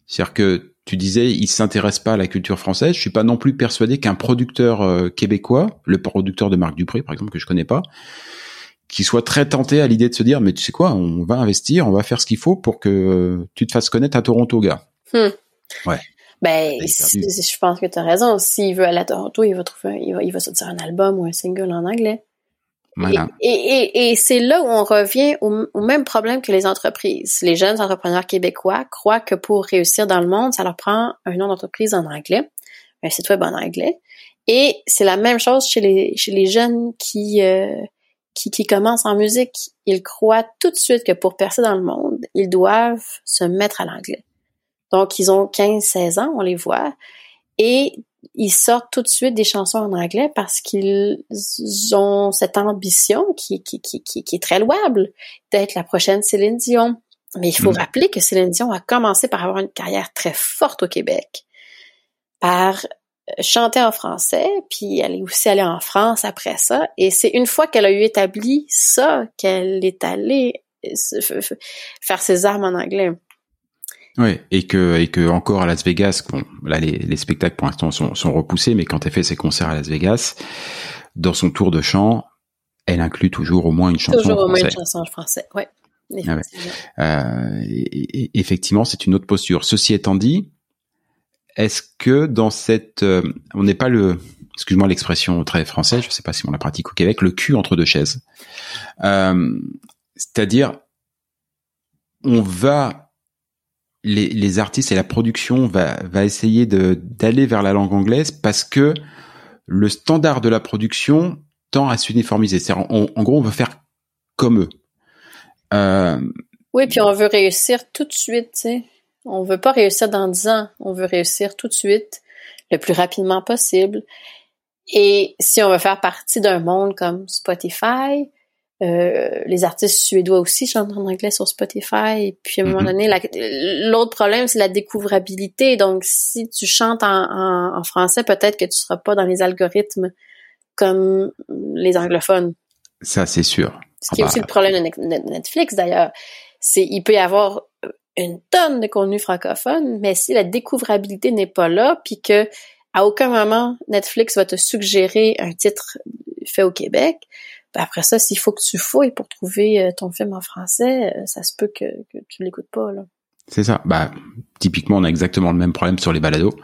c'est-à-dire que tu disais, il s'intéresse pas à la culture française. Je suis pas non plus persuadé qu'un producteur euh, québécois, le producteur de Marc Dupré, par exemple, que je connais pas, qui soit très tenté à l'idée de se dire, mais tu sais quoi, on va investir, on va faire ce qu'il faut pour que tu te fasses connaître à Toronto, gars. Hmm. Ouais. Ben, je pense que tu as raison. S'il veut aller à Toronto, il va trouver, il va, il va sortir un album ou un single en anglais. Et, c'est là où on revient au, même problème que les entreprises. Les jeunes entrepreneurs québécois croient que pour réussir dans le monde, ça leur prend un nom d'entreprise en anglais, un site web en anglais. Et c'est la même chose chez les, chez les jeunes qui, euh, qui, qui commencent en musique. Ils croient tout de suite que pour percer dans le monde, ils doivent se mettre à l'anglais. Donc, ils ont 15, 16 ans, on les voit. Et ils sortent tout de suite des chansons en anglais parce qu'ils ont cette ambition qui, qui, qui, qui, est très louable d'être la prochaine Céline Dion. Mais il faut mm. rappeler que Céline Dion a commencé par avoir une carrière très forte au Québec, par euh, chanter en français, puis elle est aussi allée en France après ça. Et c'est une fois qu'elle a eu établi ça qu'elle est allée euh, faire ses armes en anglais. Oui, et que et que encore à Las Vegas, bon, là les, les spectacles pour l'instant sont, sont repoussés, mais quand elle fait ses concerts à Las Vegas, dans son tour de chant, elle inclut toujours au moins une chanson Toujours au moins une chanson en français, ouais. Ah ouais. Euh, effectivement, c'est une autre posture. Ceci étant dit, est-ce que dans cette, euh, on n'est pas le, excuse-moi l'expression très française, je sais pas si on la pratique au Québec, le cul entre deux chaises. Euh, C'est-à-dire, on va, les, les artistes et la production va, va essayer d'aller vers la langue anglaise parce que le standard de la production tend à s'uniformiser. En, en gros, on veut faire comme eux. Euh, Oui, puis on veut réussir tout de suite, tu sais. On veut pas réussir dans 10 ans, on veut réussir tout de suite, le plus rapidement possible. Et si on veut faire partie d'un monde comme Spotify, euh, les artistes suédois aussi chantent en anglais sur Spotify. Et puis à un moment Mhm. donné, la- l'autre problème, c'est la découvrabilité. Donc, si tu chantes en, en- en français, peut-être que tu seras pas dans les algorithmes comme les anglophones. ça, c'est sûr. Ce qui est Ah aussi bah, le problème de Ne- Ne- Netflix d'ailleurs. C'est il peut y avoir une tonne de contenu francophone, mais si la découvrabilité n'est pas là, puis que à aucun moment Netflix va te suggérer un titre fait au Québec, après ça, s'il faut que tu fouilles pour trouver euh, ton film en français, euh, ça se peut que, que tu l'écoutes pas là. C'est ça. Bah, typiquement, on a exactement le même problème sur les balados,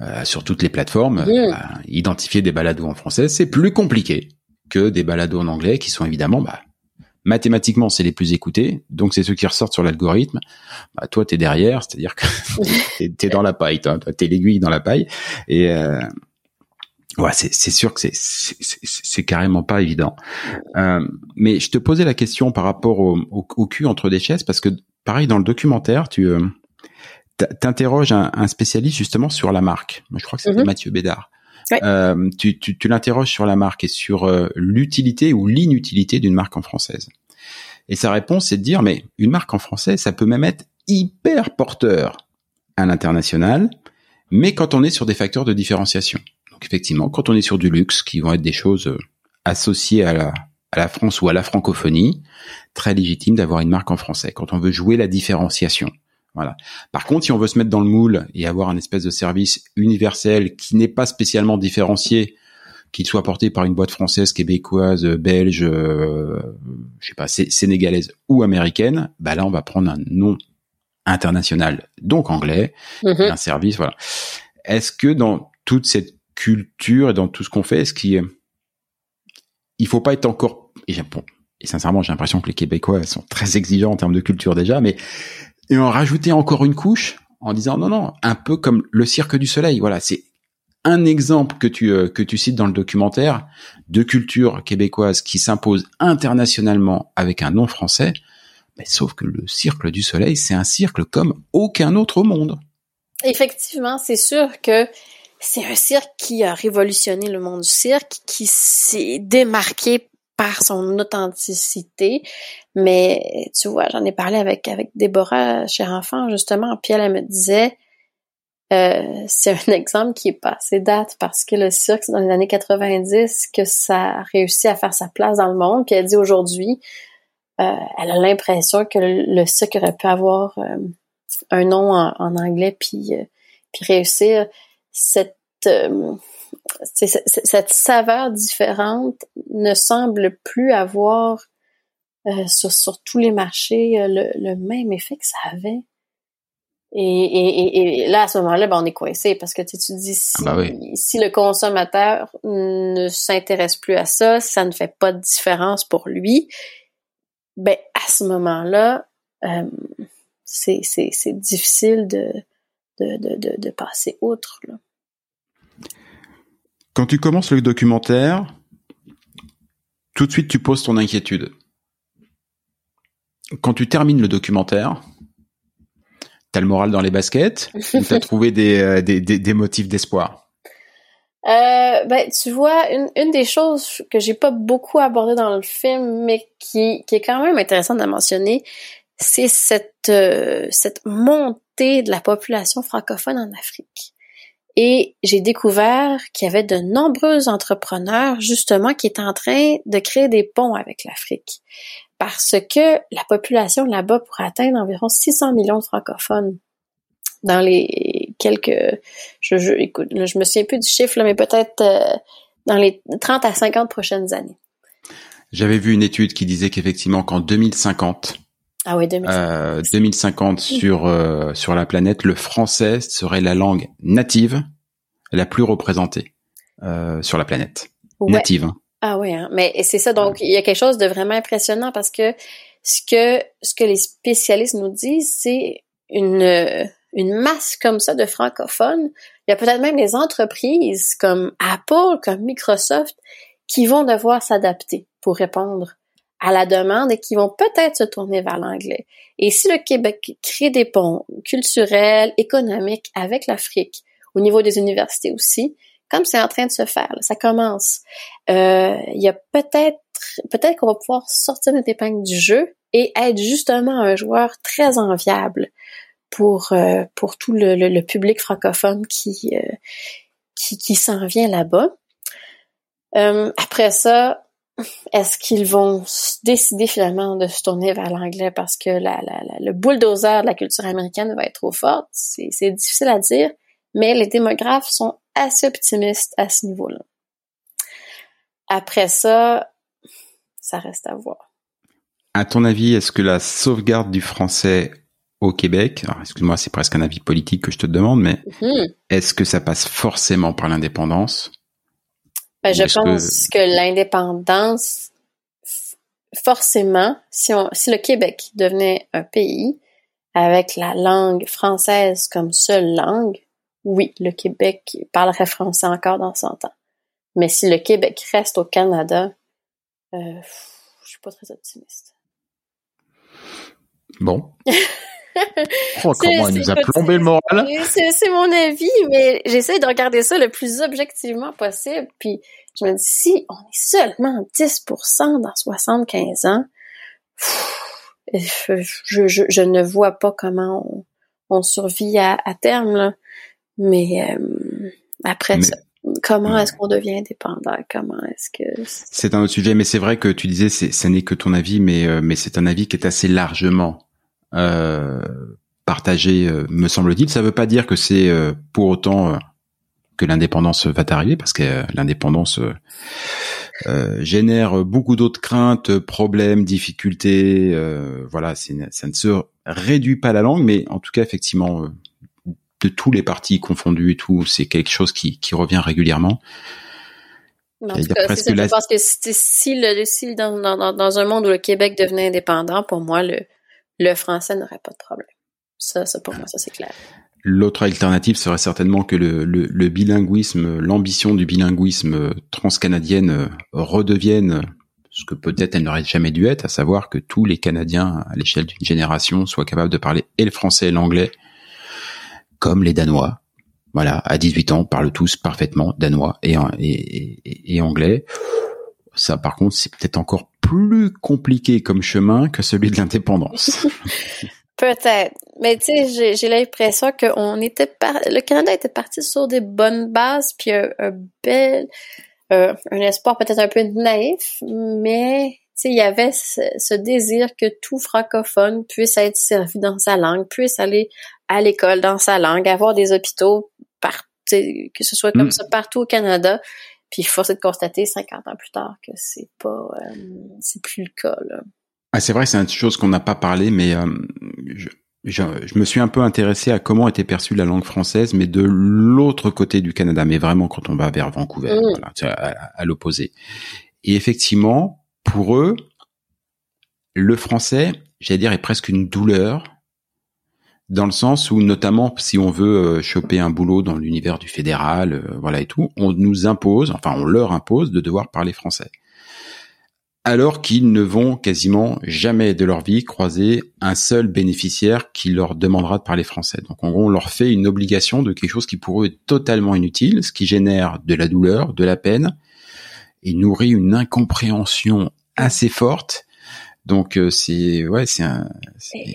euh, sur toutes les plateformes. Bah, identifier des balados en français, c'est plus compliqué que des balados en anglais, qui sont évidemment, bah, mathématiquement, c'est les plus écoutés, donc c'est ceux qui ressortent sur l'algorithme. Bah, toi, t'es derrière, c'est-à-dire que t'es, t'es dans la paille, Toi, t'es l'aiguille dans la paille, et euh, ouais, c'est, sûr que c'est, carrément pas évident. Euh, mais je te posais la question par rapport au, au, au cul entre des chaises, parce que pareil dans le documentaire, tu euh, t'interroges un, un spécialiste justement sur la marque. Je crois que c'était Mhm. Mathieu Bédard. Ouais. Euh, tu tu, tu l'interroges sur la marque et sur euh, l'utilité ou l'inutilité d'une marque en française. Et sa réponse, c'est de dire, mais une marque en français, ça peut même être hyper porteur à l'international, mais quand on est sur des facteurs de différenciation. Donc effectivement, quand on est sur du luxe, qui vont être des choses euh, associées à la, à la France ou à la francophonie, très légitime d'avoir une marque en français. Quand on veut jouer la différenciation. Voilà. Par contre, si on veut se mettre dans le moule et avoir un espèce de service universel qui n'est pas spécialement différencié, qu'il soit porté par une boîte française, québécoise, belge, euh, je sais pas, sé- sénégalaise ou américaine, bah là on va prendre un nom international, donc anglais, Mhm. et un service, voilà. Est-ce que dans toute cette culture et dans tout ce qu'on fait, est-ce qu'il il faut pas être encore et, bon, et sincèrement j'ai l'impression que les Québécois sont très exigeants en termes de culture déjà, mais et en rajouter encore une couche en disant non non un peu comme le cirque du soleil, voilà c'est un exemple que tu euh, que tu cites dans le documentaire de culture québécoise qui s'impose internationalement avec un nom français, mais sauf que le cirque du soleil c'est un cirque comme aucun autre au monde. Effectivement, c'est sûr que c'est un cirque qui a révolutionné le monde du cirque, qui s'est démarqué par son authenticité. Mais tu vois, j'en ai parlé avec avec Déborah, chère enfant, justement, puis elle, elle me disait euh, c'est un exemple qui est pas assez date parce que le cirque, c'est dans les années 90 que ça a réussi à faire sa place dans le monde. Puis elle dit aujourd'hui, euh, elle a l'impression que le, cirque aurait pu avoir euh, un nom en, en anglais puis, puis réussir cette, euh, cette saveur différente ne semble plus avoir euh, sur, sur tous les marchés euh, le, le même effet que ça avait. Et, et, et, et là, à ce moment-là, ben, on est coincé parce que tu, dis si, Ah oui. si le consommateur ne s'intéresse plus à ça, ça ne fait pas de différence pour lui, ben à ce moment-là, euh, c'est c'est- c'est difficile de, de, de, de, de passer outre. Là. Quand tu commences le documentaire, tout de suite tu poses ton inquiétude. Quand tu termines le documentaire, t'as le moral dans les baskets ou t'as trouvé des, euh, des, des, des motifs d'espoir? Euh, ben, tu vois, une, une des choses que j'ai pas beaucoup abordé dans le film, mais qui, qui est quand même intéressante à mentionner, c'est cette, euh, cette montée de la population francophone en Afrique. Et j'ai découvert qu'il y avait de nombreux entrepreneurs, justement, qui étaient en train de créer des ponts avec l'Afrique. Parce que la population là-bas pourrait atteindre environ 600 millions de francophones dans les quelques, je, je écoute, je me souviens plus du chiffre, mais peut-être euh, dans les 30 à 50 prochaines années. J'avais vu une étude qui disait qu'effectivement qu'en 2050, ah oui, 2050, euh, 2050 sur euh, sur la planète, le français serait la langue native la plus représentée euh, sur la planète. Native. Hein. Ah oui, hein. mais c'est ça. Donc il y a quelque chose de vraiment impressionnant parce que ce que ce que les spécialistes nous disent, c'est une une masse comme ça de francophones. Il y a peut-être même des entreprises comme Apple, comme Microsoft, qui vont devoir s'adapter pour répondre à la demande et qui vont peut-être se tourner vers l'anglais. Et si le Québec crée des ponts culturels, économiques avec l'Afrique, au niveau des universités aussi, comme c'est en train de se faire, ça commence. Euh, il y a peut-être, peut-être qu'on va pouvoir sortir notre épingle du jeu et être justement un joueur très enviable pour euh, pour tout le, le, public francophone qui euh, qui, qui s'en vient là-bas. Euh, après ça, est-ce qu'ils vont décider finalement de se tourner vers l'anglais parce que la, la, le bulldozer de la culture américaine va être trop forte? C'est difficile à dire, mais les démographes sont assez optimistes à ce niveau-là. Après ça, ça reste à voir. À ton avis, est-ce que la sauvegarde du français au Québec, excuse-moi, c'est presque un avis politique que je te demande, mais mm-hmm. est-ce que ça passe forcément par l'indépendance? Ben, je pense que, l'indépendance, forcément, si, on, si le Québec devenait un pays avec la langue française comme seule langue, oui, le Québec parlerait français encore dans 100 ans. Mais si le Québec reste au Canada, euh, je suis pas très optimiste. Bon. Oh, comment elle nous a plombé le moral. C'est mon avis, mais j'essaie de regarder ça le plus objectivement possible. Puis je me dis, si on est seulement 10% dans 75 ans, je, je, je, ne vois pas comment on, on survit à, à, terme. Là. Mais euh, après ça, comment est-ce qu'on devient indépendant? Comment est-ce que c'est un autre sujet, mais c'est vrai que tu disais, ce n'est que ton avis, mais euh, mais c'est un avis qui est assez largement euh, partagé, euh, me semble-t-il. Ça ne veut pas dire que c'est euh, pour autant que l'indépendance va arriver, parce que l'indépendance génère beaucoup d'autres craintes, problèmes, difficultés. voilà, ça ne se réduit pas la langue, mais en tout cas, effectivement, de tous les partis confondus et tout, c'est quelque chose qui, qui revient régulièrement. En tout cas, ça, je pense que si, le, si dans, dans, dans, un monde où le Québec devenait indépendant, pour moi, le, le français n'aurait pas de problème. Ça, ça pour moi, ça c'est clair. L'autre alternative serait certainement que le, le, bilinguisme, l'ambition du bilinguisme transcanadienne redevienne ce que peut-être elle n'aurait jamais dû être, à savoir que tous les Canadiens à l'échelle d'une génération soient capables de parler et le français et l'anglais, comme les Danois. Voilà, à 18 ans, parlent tous parfaitement danois et, et, et anglais. Ça, par contre, c'est peut-être encore plus compliqué comme chemin que celui de l'indépendance. Peut-être. Mais tu sais, j'ai l'impression qu'on était par... le Canada était parti sur des bonnes bases, puis un, bel, euh, un espoir peut-être un peu naïf, mais tu sais, il y avait ce, désir que tout francophone puisse être servi dans sa langue, puisse aller à l'école dans sa langue, avoir des hôpitaux par, que ce soit comme mm. ça partout au Canada. Puis force est de constater 50 ans plus tard que c'est pas, euh, c'est plus le cas. Là. Ah, c'est vrai, c'est une chose qu'on n'a pas parlé, mais euh, je, je, je, me suis un peu intéressé à comment était perçue la langue française, mais de l'autre côté du Canada, mais vraiment quand on va vers Vancouver, mm. voilà, à, à l'opposé. Et effectivement, pour eux, le français, j'allais dire, est presque une douleur dans le sens où notamment si on veut euh, choper un boulot dans l'univers du fédéral, euh, voilà et tout, on nous impose, enfin on leur impose de devoir parler français. Alors qu'ils ne vont quasiment jamais de leur vie croiser un seul bénéficiaire qui leur demandera de parler français. Donc en gros, on leur fait une obligation de quelque chose qui pour eux est totalement inutile, ce qui génère de la douleur, de la peine, et nourrit une incompréhension assez forte donc euh, c'est ouais, c'est un,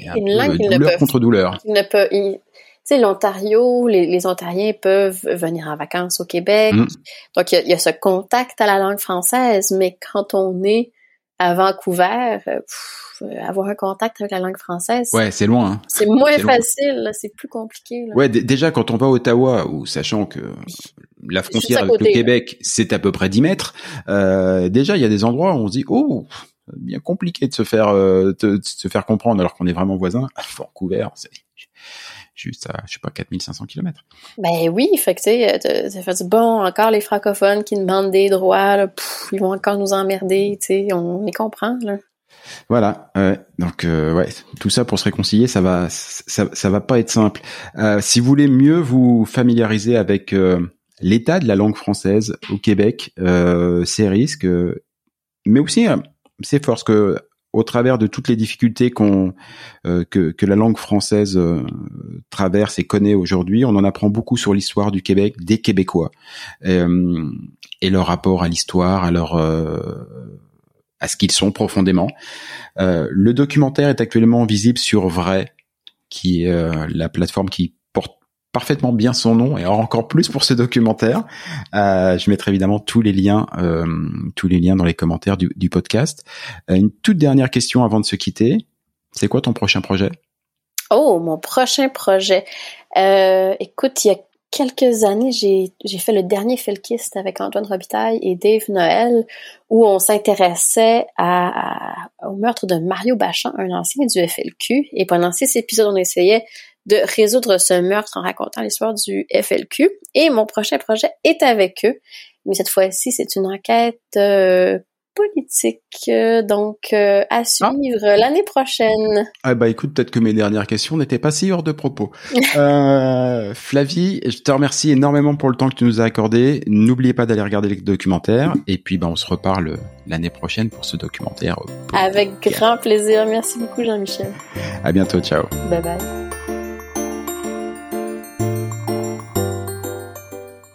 un peu douleur contre douleur. Il ne peut, tu sais, l'Ontario, les, les, Ontariens peuvent venir en vacances au Québec. Mm. Donc il y, a, ce contact à la langue française, mais quand on est à Vancouver, euh, avoir un contact avec la langue française. Ouais, c'est loin. Hein. C'est moins facile, c'est plus compliqué. Là. Ouais, déjà quand on va à Ottawa, ou sachant que la frontière avec le Québec, c'est à peu près 10 mètres, euh, déjà il y a des endroits où on se dit oh bien compliqué de se faire euh, de, se faire comprendre alors qu'on est vraiment voisins. Vancouver, c'est juste à, je sais pas, 4500 km. Ben oui, fait que tu sais, ça fait bon, encore les francophones qui demandent des droits, là, ils vont encore nous emmerder, tu sais, on les comprend, là. Voilà, euh, donc euh, ouais, tout ça pour se réconcilier, ça va, ça, ça va pas être simple. Euh, si vous voulez mieux vous familiariser avec euh, l'état de la langue française au Québec, euh, ses risques, mais aussi ses forces, que au travers de toutes les difficultés qu'on euh, que, que la langue française euh, traverse et connaît aujourd'hui, on en apprend beaucoup sur l'histoire du Québec, des Québécois euh, et leur rapport à l'histoire, à leur à ce qu'ils sont profondément. le documentaire est actuellement visible sur Vrai, qui est la plateforme qui parfaitement bien son nom et encore plus pour ce documentaire. Euh, je mettrai évidemment tous les liens, euh, tous les liens dans les commentaires du, podcast. Euh, une toute dernière question avant de se quitter. C'est quoi ton prochain projet? Oh, mon prochain projet. Écoute, il y a quelques années, j'ai, fait le dernier Felkist avec Antoine Robitaille et Dave Noël, où on s'intéressait au meurtre de Mario Bachand, un ancien du FLQ. Et pendant six épisodes, on essayait de résoudre ce meurtre en racontant l'histoire du FLQ. Et mon prochain projet est avec eux. Mais cette fois-ci, c'est une enquête euh, politique, euh, donc euh, à ah. suivre l'année prochaine. Ah bah écoute, peut-être que mes dernières questions n'étaient pas si hors de propos. euh, Flavie, je te remercie énormément pour le temps que tu nous as accordé. N'oubliez pas d'aller regarder les documentaires et puis bah on se reparle l'année prochaine pour ce documentaire. Avec grand plaisir. Merci beaucoup Jean-Michel. À bientôt, ciao. Bye bye.